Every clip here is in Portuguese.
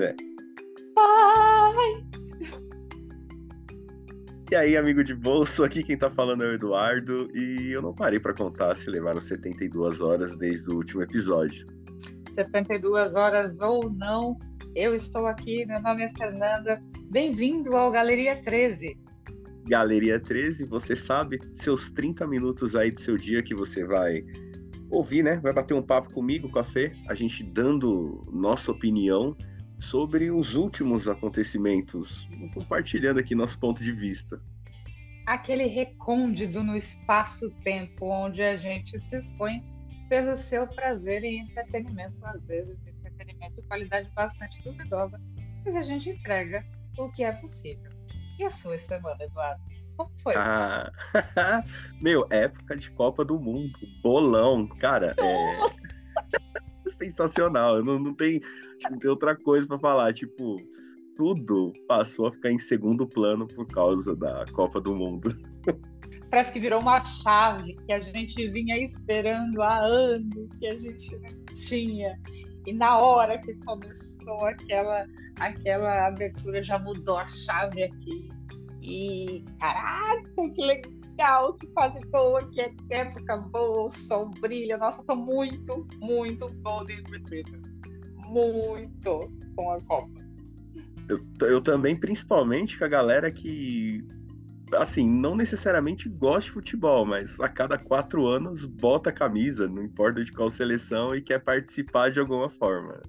É. Pai! E aí, amigo de bolso, aqui quem tá falando é o Eduardo e eu não parei para contar se levaram 72 horas desde o último episódio. 72 horas ou não, eu estou aqui, meu nome é Fernanda. Bem-vindo ao Galeria 13. Galeria 13, você sabe, seus 30 minutos aí do seu dia que você vai ouvir, né? Vai bater um papo comigo, com a Fê, a gente dando nossa opinião sobre os últimos acontecimentos, compartilhando aqui nosso ponto de vista. Aquele recôndito no espaço-tempo onde a gente se expõe pelo seu prazer e entretenimento, às vezes entretenimento de qualidade bastante duvidosa, mas a gente entrega o que é possível. E a sua semana, Eduardo? Como foi? Ah, meu, época de Copa do Mundo, bolão, cara, é sensacional. Não, não, tem, não tem outra coisa para falar. Tipo, tudo passou a ficar em segundo plano por causa da Copa do Mundo. Parece que virou uma chave que a gente vinha esperando há anos, que a gente não tinha. E na hora que começou aquela, aquela abertura, já mudou a chave aqui. E caraca, que legal, que fase boa, que época boa, o sol brilha. Nossa, tô muito, muito Golden Retriever. Muito com a Copa. Eu, eu também, principalmente com a galera que assim, não necessariamente gosta de futebol, mas a cada quatro anos bota a camisa, não importa de qual seleção, e quer participar de alguma forma.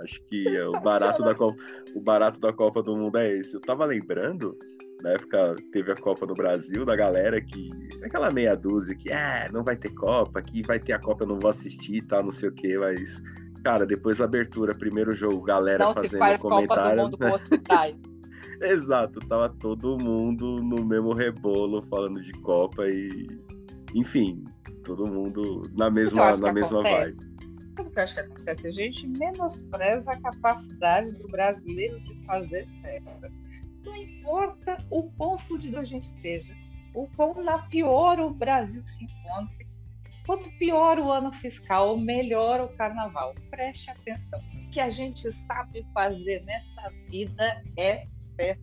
Acho que é o barato da Copa, o barato da Copa do Mundo é esse. Eu tava lembrando, na época teve a Copa no Brasil, da galera que. Aquela meia dúzia que, ah, não vai ter Copa, que vai ter a Copa, eu não vou assistir e tal, não sei o quê, mas. Cara, depois da abertura, primeiro jogo, galera não fazendo se faz comentário. Copa do Mundo com Exato, tava todo mundo no mesmo rebolo falando de Copa e. Enfim, todo mundo na mesma, na mesma vibe. Sabe o que eu acho que acontece? A gente menospreza a capacidade do brasileiro de fazer festa. Não importa o quão fudido a gente esteja, o quão na pior o Brasil se encontre, quanto pior o ano fiscal, melhor o carnaval. Preste atenção. O que a gente sabe fazer nessa vida é festa.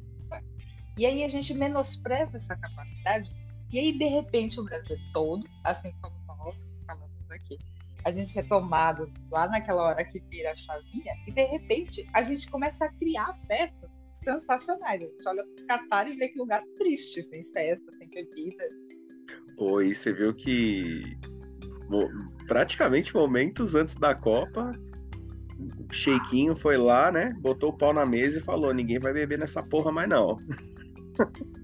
E aí a gente menospreza essa capacidade, e aí de repente o Brasil todo, assim como nós falamos aqui, a gente é tomado lá naquela hora que vira a chavinha, e de repente a gente começa a criar festas sensacionais. A gente olha para o Catar e vê que lugar triste, sem festa, sem bebida. Oi, você viu que praticamente momentos antes da Copa, o Sheikinho foi lá, né? Botou o pau na mesa e falou: ninguém vai beber nessa porra mais não.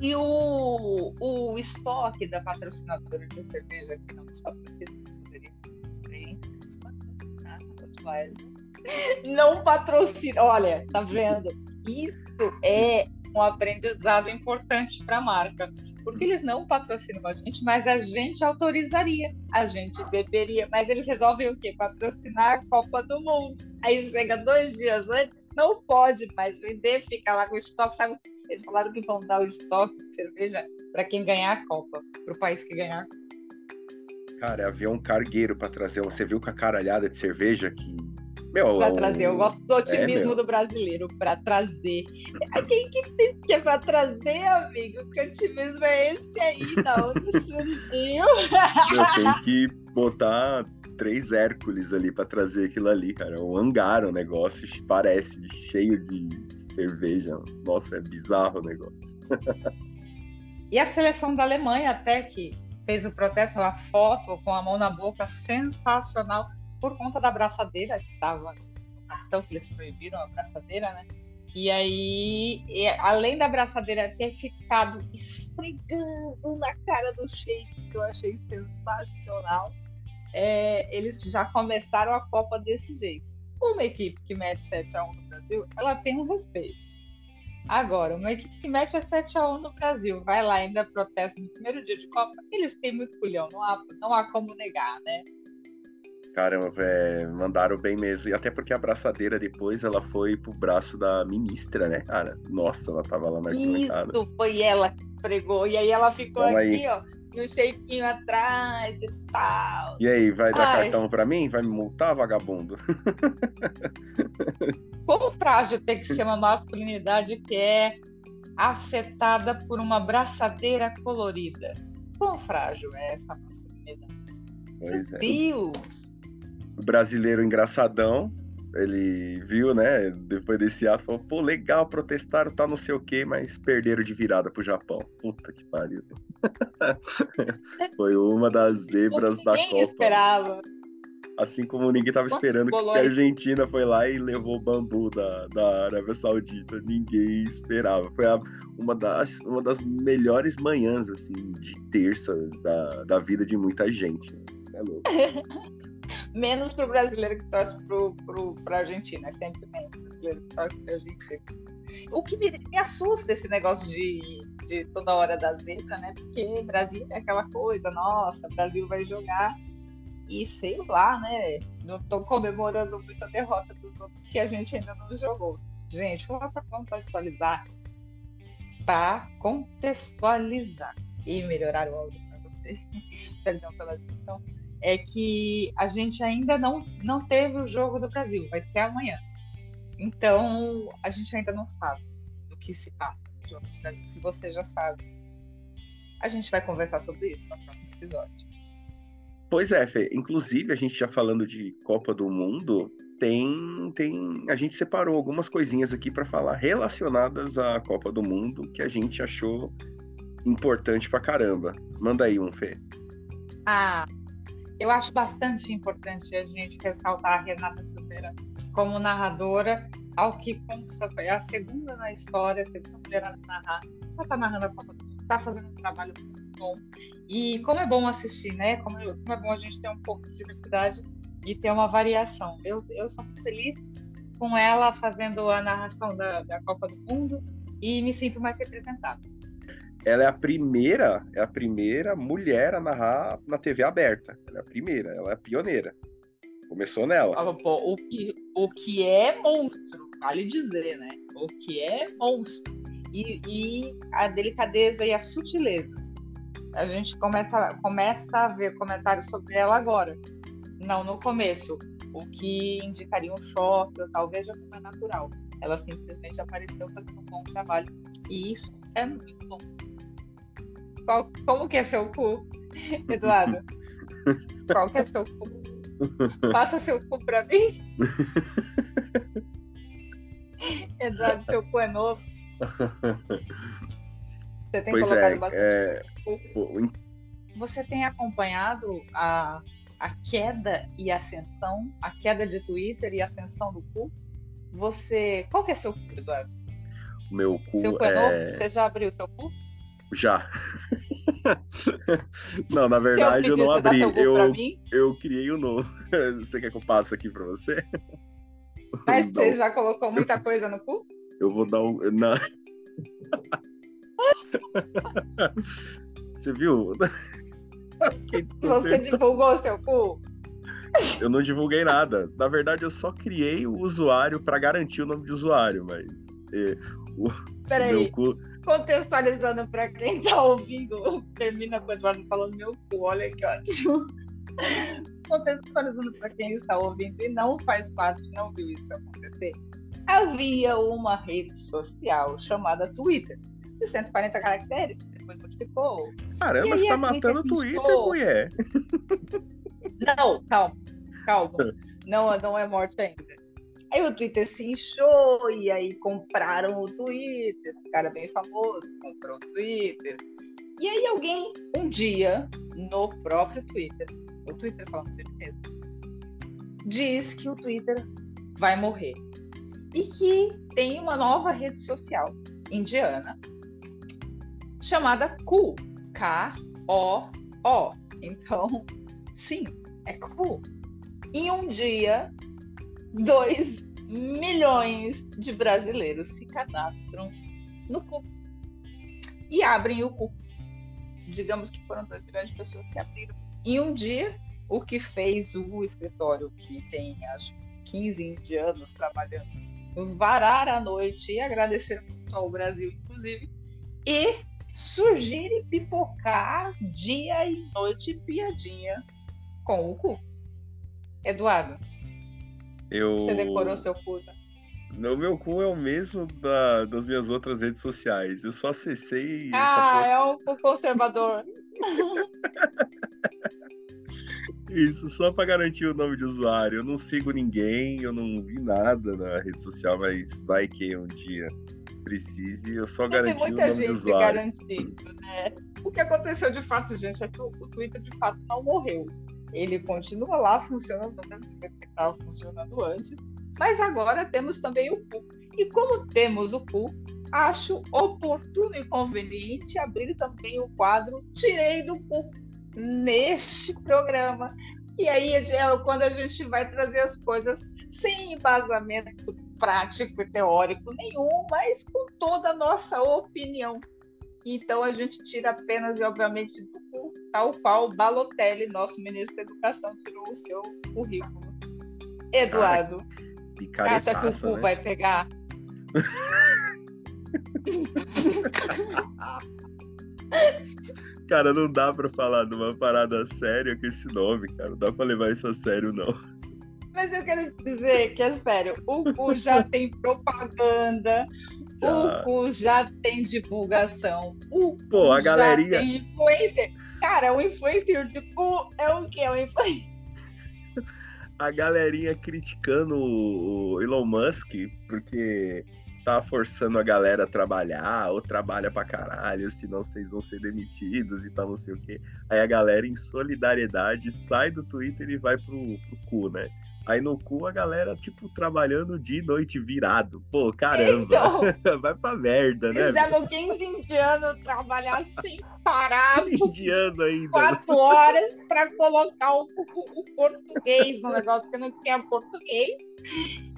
E, e, o, o estoque da patrocinadora de cerveja, que não patrocinar, não patrocina. Olha, tá vendo? Isso é um aprendizado importante para a marca porque eles não patrocinam a gente, mas a gente autorizaria, a gente beberia, mas eles resolvem o quê? Patrocinar a Copa do Mundo. Aí chega dois dias antes, não pode mais vender, fica lá com o estoque, sabe? Eles falaram que vão dar o estoque de cerveja para quem ganhar a Copa, para o país que ganhar. Cara, um cargueiro para trazer. Você viu com a caralhada de cerveja que meu, pra trazer, eu gosto do otimismo é, do brasileiro, para trazer. Quem que tem que é pra trazer, amigo? Que otimismo é esse aí? Da onde surgiu? Eu tenho que botar três Hércules ali para trazer aquilo ali, cara. Um hangar, o negócio parece cheio de cerveja. Nossa, é bizarro o negócio. e a seleção da Alemanha, até que fez o protesto, a foto com a mão na boca, sensacional por conta da braçadeira que estava no cartão, que eles proibiram a braçadeira, né? E aí, e, além da braçadeira ter ficado esfregando na cara do Sheik, que eu achei sensacional, é, eles já começaram a Copa desse jeito. Uma equipe que mete 7x1 no Brasil, ela tem um respeito. Agora, uma equipe que mete a 7x1 no Brasil, vai lá ainda protesta no primeiro dia de Copa, eles têm muito culhão, não há, não há como negar, né? Caramba, é, mandaram bem mesmo. E até porque a braçadeira depois ela foi pro braço da ministra, né, cara? Nossa, ela tava lá na arquibancada. Isso, foi ela que pregou. E aí ela ficou Toma aqui, aí. ó, e o shapinho atrás e tal. E aí, vai dar Ai. cartão para mim? Vai me multar, vagabundo? Como frágil tem que ser uma masculinidade que é afetada por uma braçadeira colorida? Quão frágil é essa masculinidade? Pois Meu é. Deus! Brasileiro engraçadão, ele viu, né, depois desse ato, falou, pô, legal, protestaram, tá não sei o quê, mas perderam de virada pro Japão. Puta que pariu. Foi uma das zebras da Copa. esperava. Assim como ninguém tava esperando que a Argentina foi lá e levou o bambu da, da Arábia Saudita. Ninguém esperava. Foi a, uma, das, uma das melhores manhãs, assim, de terça da, da vida de muita gente. É louco. menos pro brasileiro que torce pro, pro, pra Argentina. É sempre menos brasileiro que torce pra Argentina. O que me, me assusta esse negócio de, de toda hora da zebra, né? Porque Brasil é aquela coisa, nossa, Brasil vai jogar e sei lá, né? Não tô comemorando muito a derrota dos outros que a gente ainda não jogou. Gente, vamos contextualizar. Para contextualizar e melhorar o áudio para você. Perdão pela discussão é que a gente ainda não, não teve o jogo do Brasil, vai ser amanhã. Então, a gente ainda não sabe do que se passa no jogo do Brasil. Se você já sabe, a gente vai conversar sobre isso no próximo episódio. Pois é, Fê. Inclusive, a gente já falando de Copa do Mundo, tem, tem a gente separou algumas coisinhas aqui para falar relacionadas à Copa do Mundo que a gente achou importante pra caramba. Manda aí um, Fê. Ah, eu acho bastante importante a gente ressaltar a Renata Silveira como narradora, ao que consta, é a segunda na história, a segunda mulher a narrar. Ela está narrando a Copa do Mundo, está fazendo um trabalho muito bom. E como é bom assistir, né? Como, como é bom a gente ter um pouco de diversidade e ter uma variação. Eu, eu sou muito feliz com ela fazendo a narração da, da Copa do Mundo e me sinto mais representada ela é a primeira, é a primeira mulher a narrar na TV aberta. Ela é a primeira, ela é a pioneira. Começou nela. Ah, o, que, o que é monstro, vale dizer, né? O que é monstro. E, e a delicadeza e a sutileza. A gente começa, começa a ver comentários sobre ela agora. Não no começo. O que indicaria um choque, ou talvez já como é natural. Ela simplesmente apareceu fazendo um bom trabalho. E isso é muito bom. Qual, como que é seu cu, Eduardo? Qual que é seu cu? Passa seu cu pra mim. Eduardo, seu cu é novo. Você tem pois colocado é, bastante é... cu. Você tem acompanhado a, a queda e ascensão, a queda de Twitter e ascensão do cu? Você. Qual que é seu cu, Eduardo? Meu cu. Seu cu é, é novo? Você já abriu seu cu? Já. não, na verdade eu, não abri. Eu, eu criei o um novo. Você quer que eu passe aqui para você? Mas você já colocou muita coisa no cu? Eu vou dar um. Não. Você viu? Você divulgou seu cu? Eu não divulguei nada. Na verdade, eu só criei o usuário para garantir o nome de usuário, mas eh, o, o meu cu contextualizando para quem está ouvindo, termina com o Eduardo falando meu cu, olha que ótimo. contextualizando para quem está ouvindo e não faz parte, não viu isso acontecer, havia uma rede social chamada Twitter, de 140 caracteres, depois modificou. Caramba, você está matando o Twitter, mulher. Não, calma, calma. Não, não é morte ainda. Aí o Twitter se inchou e aí compraram o Twitter. Um cara bem famoso comprou o Twitter. E aí alguém, um dia, no próprio Twitter, o Twitter falando dele mesmo, diz que o Twitter vai morrer. E que tem uma nova rede social indiana chamada Ku. K-O-O. Então, sim, é Ku. E um dia 2 milhões de brasileiros se cadastram no CUP e abrem o CUP. Digamos que foram 2 milhões de pessoas que abriram. Em um dia, o que fez o escritório, que tem acho 15 anos trabalhando, varar a noite e agradecer muito ao Brasil, inclusive, e surgir e pipocar dia e noite piadinhas com o cu. Eduardo, Eu... você decorou seu cu? né? O meu cu é o mesmo da, das minhas outras redes sociais. Eu só acessei Ah, é um cu conservador. isso só pra garantir o nome de usuário. Eu não sigo ninguém, eu não vi nada na rede social, mas vai que um dia precise. Eu só garanti o muita nome de gente usuário. garantindo, né? O que aconteceu de fato, gente, é que o, o Twitter de fato não morreu. Ele continua lá funcionando do mesmo jeito que estava funcionando antes, mas agora temos também o cu. E como temos o cu, acho oportuno e conveniente abrir também o quadro Tirei do Cu neste programa. E aí é quando a gente vai trazer as coisas sem embasamento prático e teórico nenhum, mas com toda a nossa opinião. Então a gente tira apenas e obviamente do cu, tal qual Balotelli, nosso ministro da Educação, tirou o seu currículo. Eduardo, acha que o cu né? vai pegar? Cara, não dá pra falar de uma parada séria com esse nome, cara. Não dá pra levar isso a sério, não. Mas eu quero dizer que é sério, o cu já tem propaganda, Já. o cu já tem divulgação, o cu Pô, a já galerinha- tem influencer. Cara, o influencer de cu é o que? É o influencer. A galerinha criticando o o Elon Musk porque tá forçando a galera a trabalhar, ou trabalha pra caralho, senão vocês vão ser demitidos e tal, não sei o quê. Aí a galera, em solidariedade, sai do Twitter e vai pro, pro cu, né? Aí no cu a galera, tipo, trabalhando dia e noite virado. Pô, caramba. Então, Vai pra merda, né? fizemos 15 indianos trabalhar sem parar Indiano ainda. quatro horas para colocar o, o- o português no negócio, porque não tinha português.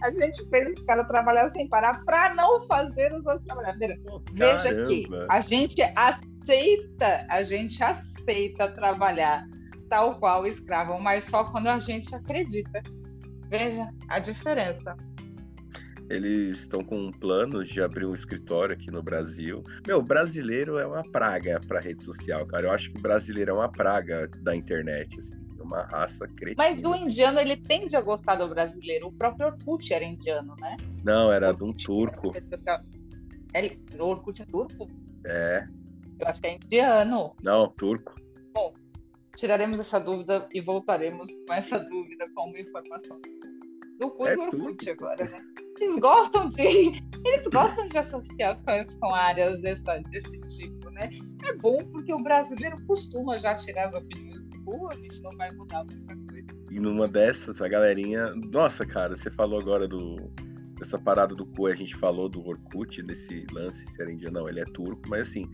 A gente fez os caras trabalhar sem parar para não fazer os outros trabalhar. Pô, Veja que caramba. a gente aceita, a gente aceita trabalhar tal qual escravo, mas só quando a gente acredita. Veja a diferença. Eles estão com planos de abrir um escritório aqui no Brasil. Meu, brasileiro é uma praga pra rede social, cara. Eu acho que o brasileiro é uma praga da internet, assim. É uma raça cretina. Mas o indiano, ele tende a gostar do brasileiro. O próprio Orkut era indiano, né? Não, era de um Orkut turco. era. Ele, o Orkut é turco? É. Eu acho que é indiano. Não, turco. Tiraremos essa dúvida e voltaremos com essa dúvida como informação do cu É do Orkut agora, né? Eles gostam de. Eles gostam de associações com áreas dessa, desse tipo, né? É bom porque o brasileiro costuma já tirar as opiniões do cu, a gente não vai mudar muita coisa. E numa dessas, a galerinha. Nossa, cara, você falou agora do. Dessa parada do cu, a gente falou do Orkut, desse lance, se era indiano, não, ele é turco, mas assim,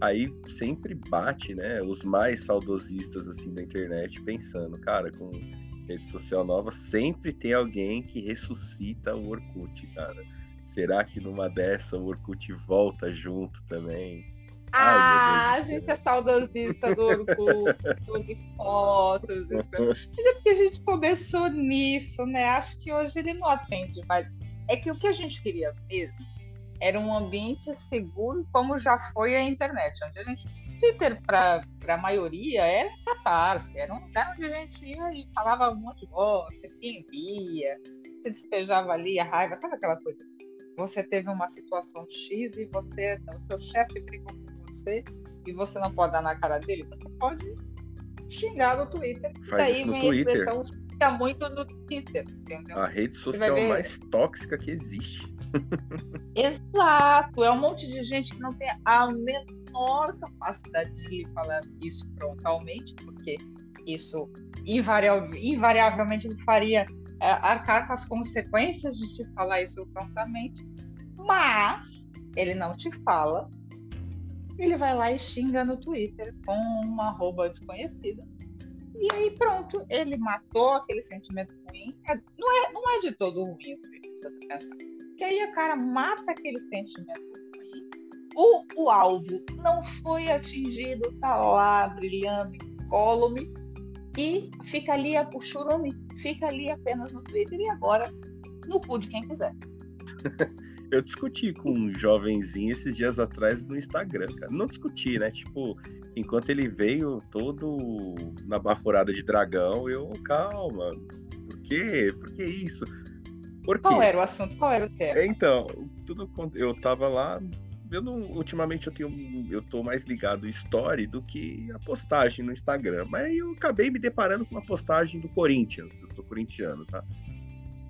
aí sempre bate, né, os mais saudosistas, assim, da internet, pensando, cara, com rede social nova, sempre tem alguém que ressuscita o Orkut, cara. Será que numa dessa o Orkut volta junto também? Ai, Ah, a Deus do gente é saudosista do Orkut, de fotos. Mas é porque a gente começou nisso, né? Acho que hoje ele não atende mais. É que o que a gente queria mesmo era um ambiente seguro, como já foi a internet, onde a gente. Twitter, para a maioria, era catarse, era um lugar onde a gente ia e falava um monte de bosta, quem via, se despejava ali a raiva, sabe aquela coisa? Você teve uma situação X e você, o seu chefe brigou com você e você não pode dar na cara dele, você pode xingar no Twitter. Faz Daí isso no vem Twitter. a expressão fica muito no Twitter, entendeu? A rede social ver- mais tóxica que existe. Exato, é um monte de gente que não tem a menor capacidade de lhe falar isso frontalmente, porque isso invariav- invariavelmente faria é, arcar com as consequências de te falar isso prontamente, mas ele não te fala, ele vai lá e xinga no Twitter com uma arroba desconhecida. E aí pronto, ele matou aquele sentimento ruim. É- não, é, não é de todo ruim o se você pensar. Que aí a cara mata aquele sentimento. O, o alvo não foi atingido, tá lá brilhando, incólume, e fica ali a- o churume, fica ali apenas no Twitter e agora no cu de quem quiser. Eu discuti com um jovenzinho esses dias atrás no Instagram, cara. Não discuti, né? Tipo, enquanto ele veio todo na baforada de dragão, eu, calma, por quê? Por que isso? Por Qual era o assunto? Qual era o tema? Então, tudo eu tava lá. Eu não, ultimamente eu tenho, eu tô mais ligado em story do que a postagem no Instagram. Mas eu acabei me deparando com uma postagem do Corinthians. Eu sou corintiano, tá?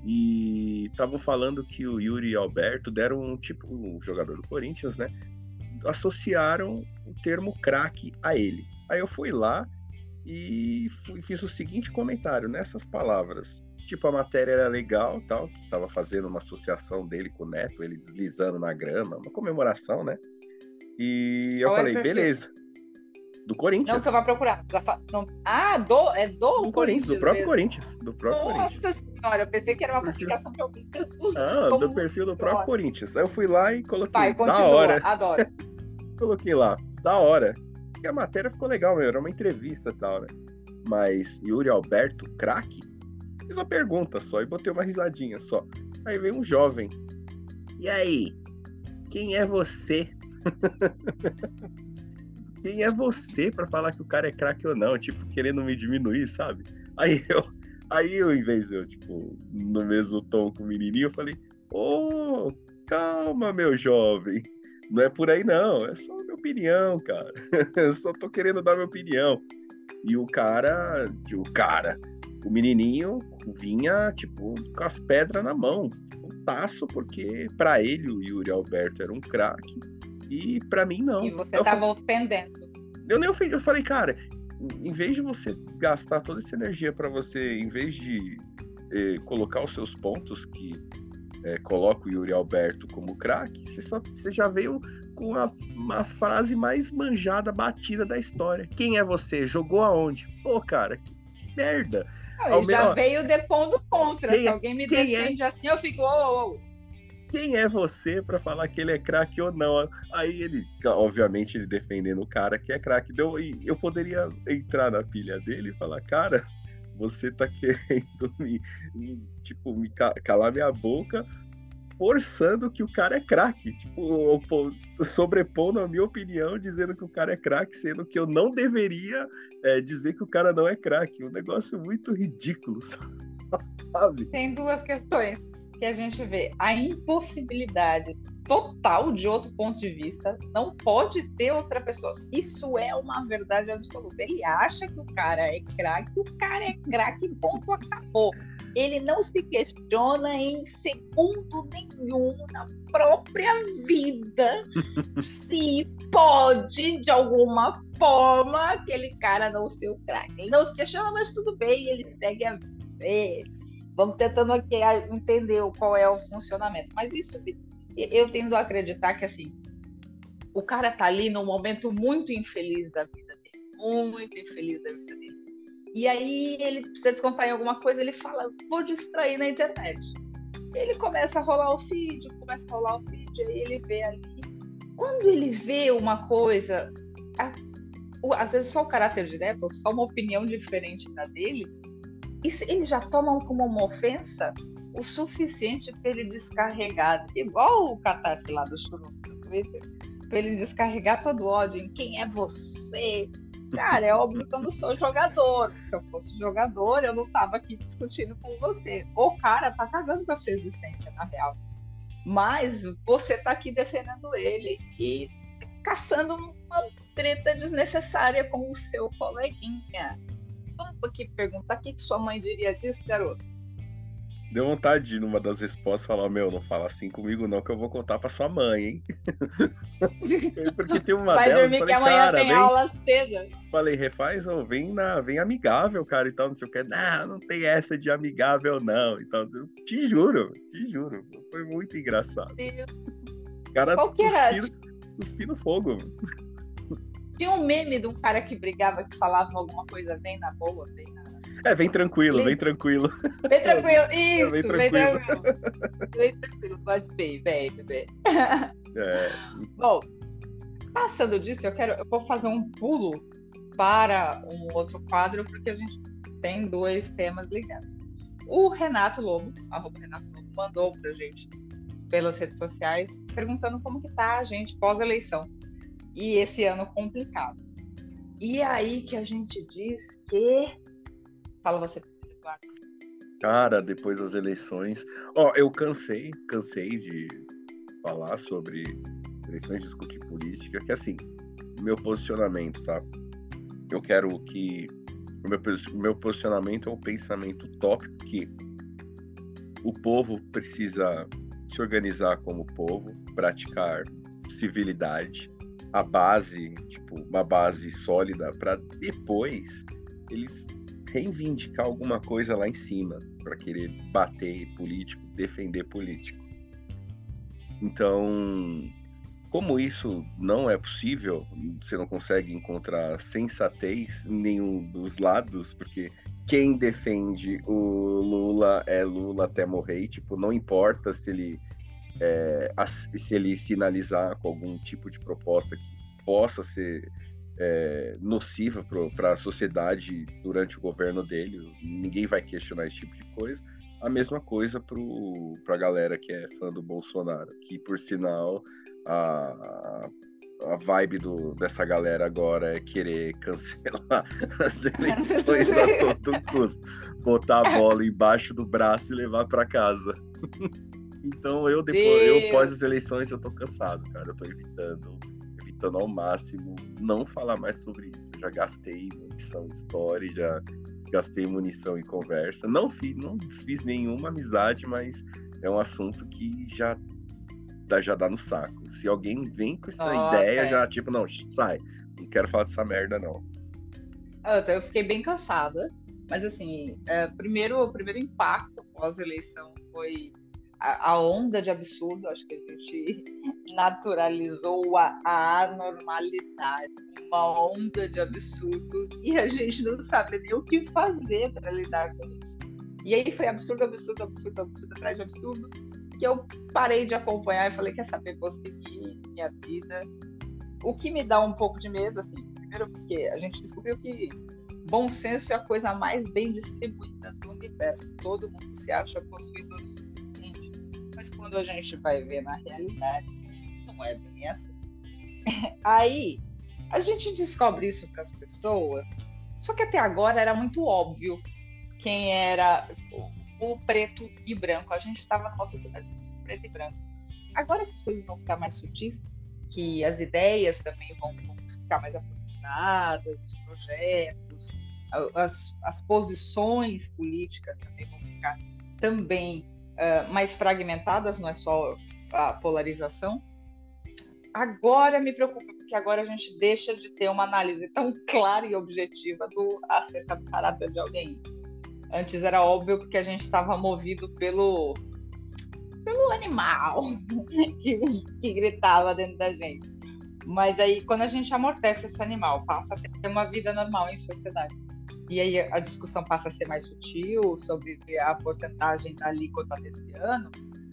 E estavam falando que o Yuri Alberto deram um tipo, um jogador do Corinthians, né? Associaram o termo craque a ele. Aí eu fui lá e fui, fiz o seguinte comentário nessas palavras. Tipo, a matéria era legal, tal, que tava fazendo uma associação dele com o Neto, ele deslizando na grama, uma comemoração, né? E eu Qual falei, é beleza. Do Corinthians. Não, que eu vou procurar. Não. Ah, do, é do, do Corinthians. Do próprio mesmo. Corinthians. Do próprio Nossa Corinthians. senhora, eu pensei que era uma publicação que alguém Ah, do perfil do próprio Corinthians. Aí eu fui lá e coloquei. Vai, continua, da hora. Adoro. coloquei lá, da hora. E a matéria ficou legal, meu. Era uma entrevista e tal, né? Mas Yuri Alberto, craque, fiz uma pergunta só e botei uma risadinha só. Aí veio um jovem. E aí? Quem é você? quem é você para falar que o cara é craque ou não? Tipo, querendo me diminuir, sabe? Aí eu, aí eu, em vez de eu, tipo, no mesmo tom com o menininho, eu falei, ô, oh, calma, meu jovem. Não é por aí, não. É só minha opinião, cara. Eu só tô querendo dar minha opinião. E o cara, o cara, o menininho vinha, tipo, com as pedras na mão. Um taço, porque para ele o Yuri Alberto era um craque e para mim, não. E você eu tava falei... ofendendo. Eu nem ofendi. Eu falei, cara, em vez de você gastar toda essa energia para você, em vez de eh, colocar os seus pontos que eh, coloca o Yuri Alberto como craque, você, só, você já veio com a, uma frase mais manjada, batida da história. Quem é você? Jogou aonde? Pô, cara, que, que merda. Não, já veio depondo contra. Quem, Se é alguém me é? defende é? assim, eu fico, ô, ô quem é você para falar que ele é craque ou não? Aí ele, obviamente, ele defendendo o cara que é craque. E eu poderia entrar na pilha dele e falar, cara, você tá querendo me, tipo, me calar minha boca, forçando que o cara é craque. Tipo, sobrepondo a minha opinião, dizendo que o cara é craque, sendo que eu não deveria é, dizer que o cara não é craque. Um negócio muito ridículo, sabe? Tem duas questões que a gente vê a impossibilidade total de outro ponto de vista, não pode ter outra pessoa. Isso é uma verdade absoluta. Ele acha que o cara é craque, o cara é craque, ponto, acabou. Ele não se questiona em segundo nenhum na própria vida se pode, de alguma forma, aquele cara não ser o craque. Ele não se questiona, mas tudo bem, ele segue a vida Vamos tentando aqui entender qual é o funcionamento. Mas isso eu tendo a acreditar que assim, o cara tá ali num momento muito infeliz da vida dele, muito infeliz da vida dele. E aí ele precisa descontar em alguma coisa, ele fala, vou distrair na internet. Ele começa a rolar o feed, começa a rolar o feed, aí ele vê ali. Quando ele vê uma coisa, às vezes só o caráter direto, só uma opinião diferente da dele, isso ele já toma como uma ofensa o suficiente para ele descarregar, igual o catarse lá do Churu no Twitter, para ele descarregar todo o ódio em quem é você. Cara, é óbvio que eu não sou jogador. Se eu fosse jogador, eu não tava aqui discutindo com você. O cara tá cagando com a sua existência, na real. Mas você tá aqui defendendo ele e caçando uma treta desnecessária com o seu coleguinha vamos aqui perguntar o que, que sua mãe diria disso, garoto. Deu vontade de, numa das respostas, falar: Meu, não fala assim comigo, não, que eu vou contar pra sua mãe, hein? Porque tem uma Vai delas. dormir falei, que amanhã tem vem... aula cedo. Falei, refaz, ou vem, na, vem amigável, cara, e tal, não sei o que. Não, não tem essa de amigável, não. Então, te juro, te juro. Foi muito engraçado. Cara, Qual que era? Cuspindo, fogo. Tinha um meme de um cara que brigava, que falava alguma coisa bem na boa, bem. É, vem tranquilo, vem tranquilo. Bem tranquilo, isso, é, bem tranquilo. Bem tranquilo, pode bem, vem, bebê. É. Bom, passando disso, eu quero, eu vou fazer um pulo para um outro quadro, porque a gente tem dois temas ligados. O Renato Lobo, arroba Renato Lobo, mandou pra gente pelas redes sociais perguntando como que tá a gente pós-eleição. E esse ano complicado. E aí que a gente diz que. Fala você, Eduardo. Cara, depois das eleições. Ó, eu cansei, cansei de falar sobre eleições, discutir política, que assim, meu posicionamento, tá? Eu quero que. O meu, meu posicionamento é um pensamento utópico que o povo precisa se organizar como povo, praticar civilidade, a base, tipo, uma base sólida para depois eles reivindicar alguma coisa lá em cima, para querer bater político, defender político. Então, como isso não é possível, você não consegue encontrar sensatez em nenhum dos lados, porque quem defende o Lula é Lula até morrer, tipo, não importa se ele é, se ele sinalizar com algum tipo de proposta que possa ser é, nociva para a sociedade durante o governo dele, ninguém vai questionar esse tipo de coisa. A mesma coisa para a galera que é fã do Bolsonaro, que por sinal a, a vibe do, dessa galera agora é querer cancelar as eleições a todo custo, botar a bola embaixo do braço e levar para casa. Então eu depois, Deus. eu pós as eleições eu tô cansado, cara. Eu tô evitando, evitando ao máximo não falar mais sobre isso. Eu já gastei munição em story, já gastei munição em conversa. Não fiz, não desfiz nenhuma amizade, mas é um assunto que já dá, já dá no saco. Se alguém vem com essa oh, ideia, okay. já tipo, não, sai. Não quero falar dessa merda, não. Ah, eu fiquei bem cansada. Mas assim, é, primeiro, o primeiro impacto pós-eleição foi a, onda de absurdo, acho que a gente naturalizou a, a anormalidade, uma onda de absurdos, e a gente não sabe nem o que fazer para lidar com isso. E aí foi absurdo, absurdo, absurdo, absurdo, atrás de absurdo, que eu parei de acompanhar e falei, quer saber, vou seguir minha vida. O que me dá um pouco de medo, assim, primeiro porque a gente descobriu que bom senso é a coisa mais bem distribuída do universo. Todo mundo se acha possuidor quando a gente vai ver na realidade, não é bem assim. Aí, a gente descobre isso para as pessoas, só que até agora era muito óbvio quem era o, o preto e branco. A gente estava numa sociedade preto e branco. Agora que as coisas vão ficar mais sutis, que as ideias também vão, vão ficar mais aprofundadas, os projetos, as, as posições políticas também vão ficar também uh, mais fragmentadas, não é só a polarização. Agora me preocupa, porque agora a gente deixa de ter uma análise tão clara e objetiva do acerca do caráter de alguém. Antes era óbvio porque a gente estava movido pelo pelo animal que, que gritava dentro da gente. Mas aí, quando a gente amortece esse animal, passa a ter uma vida normal em sociedade e aí a discussão passa a ser mais sutil sobre a porcentagem da alíquota desse ano,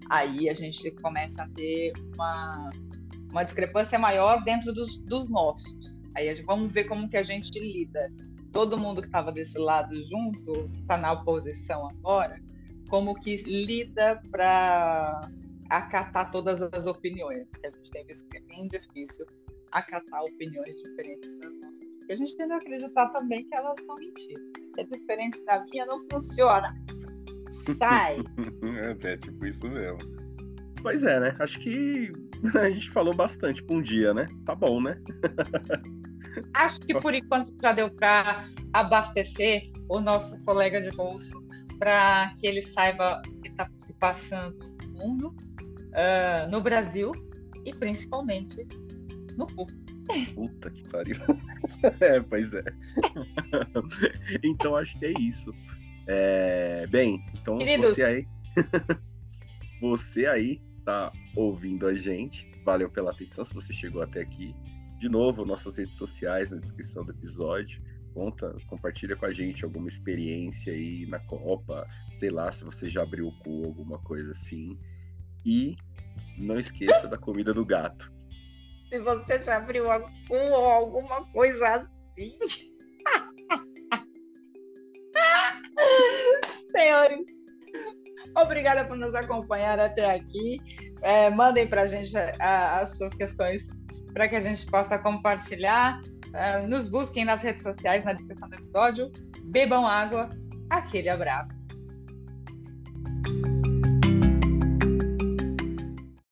aí a gente começa a ter uma, uma discrepância maior dentro dos, dos nossos. Aí gente, vamos ver como que a gente lida. Todo mundo que estava desse lado junto, que está na oposição agora, como que lida para acatar todas as opiniões, porque a gente tem visto que é bem difícil acatar opiniões diferentes das e a gente tem que acreditar também que elas são mentiras. É diferente da minha, não funciona. Sai! é, tipo isso mesmo. Pois é, né? Acho que a gente falou bastante por um dia, né? Tá bom, né? Acho que por enquanto já deu para abastecer o nosso colega de bolso para que ele saiba o que está se passando no mundo, uh, no Brasil e principalmente no Cuba. Puta que pariu. é, pois é. então acho que é isso. É... Bem, então Queridos. você aí. você aí tá ouvindo a gente. Valeu pela atenção se você chegou até aqui. De novo, nossas redes sociais na descrição do episódio. Conta, compartilha com a gente alguma experiência aí na Copa, sei lá, se você já abriu o cu, alguma coisa assim. E não esqueça da comida do gato se você já abriu algum ou alguma coisa assim. Senhores, obrigada por nos acompanhar até aqui. É, mandem para a gente as suas questões para que a gente possa compartilhar. Uh, nos busquem nas redes sociais, na descrição do episódio. Bebam água. Aquele abraço.